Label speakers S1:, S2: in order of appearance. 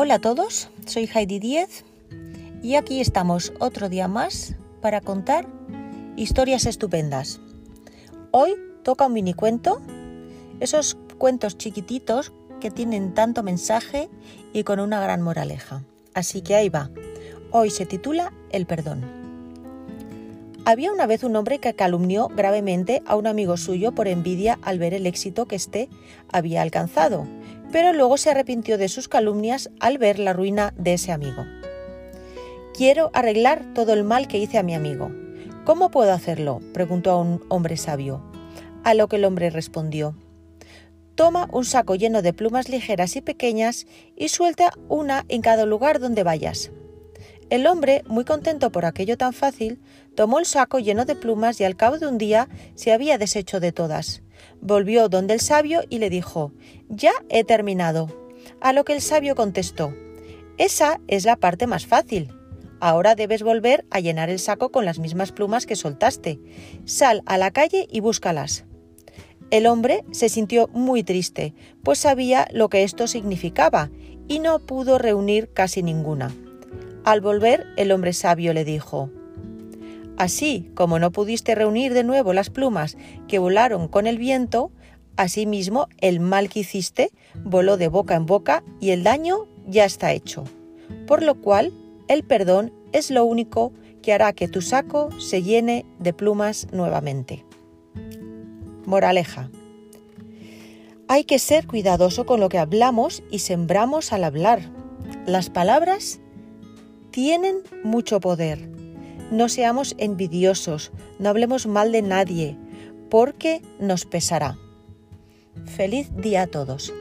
S1: Hola a todos, soy Heidi Diez y aquí estamos otro día más para contar historias estupendas. Hoy toca un mini cuento, esos cuentos chiquititos que tienen tanto mensaje y con una gran moraleja. Así que ahí va. Hoy se titula El perdón. Había una vez un hombre que calumnió gravemente a un amigo suyo por envidia al ver el éxito que éste había alcanzado pero luego se arrepintió de sus calumnias al ver la ruina de ese amigo. Quiero arreglar todo el mal que hice a mi amigo. ¿Cómo puedo hacerlo? preguntó a un hombre sabio. A lo que el hombre respondió. Toma un saco lleno de plumas ligeras y pequeñas y suelta una en cada lugar donde vayas. El hombre, muy contento por aquello tan fácil, tomó el saco lleno de plumas y al cabo de un día se había deshecho de todas. Volvió donde el sabio y le dijo, Ya he terminado. A lo que el sabio contestó, Esa es la parte más fácil. Ahora debes volver a llenar el saco con las mismas plumas que soltaste. Sal a la calle y búscalas. El hombre se sintió muy triste, pues sabía lo que esto significaba, y no pudo reunir casi ninguna. Al volver, el hombre sabio le dijo, Así como no pudiste reunir de nuevo las plumas que volaron con el viento, asimismo el mal que hiciste voló de boca en boca y el daño ya está hecho. Por lo cual, el perdón es lo único que hará que tu saco se llene de plumas nuevamente. Moraleja. Hay que ser cuidadoso con lo que hablamos y sembramos al hablar. Las palabras tienen mucho poder no seamos envidiosos, no hablemos mal de nadie, porque nos pesará. Feliz día a todos.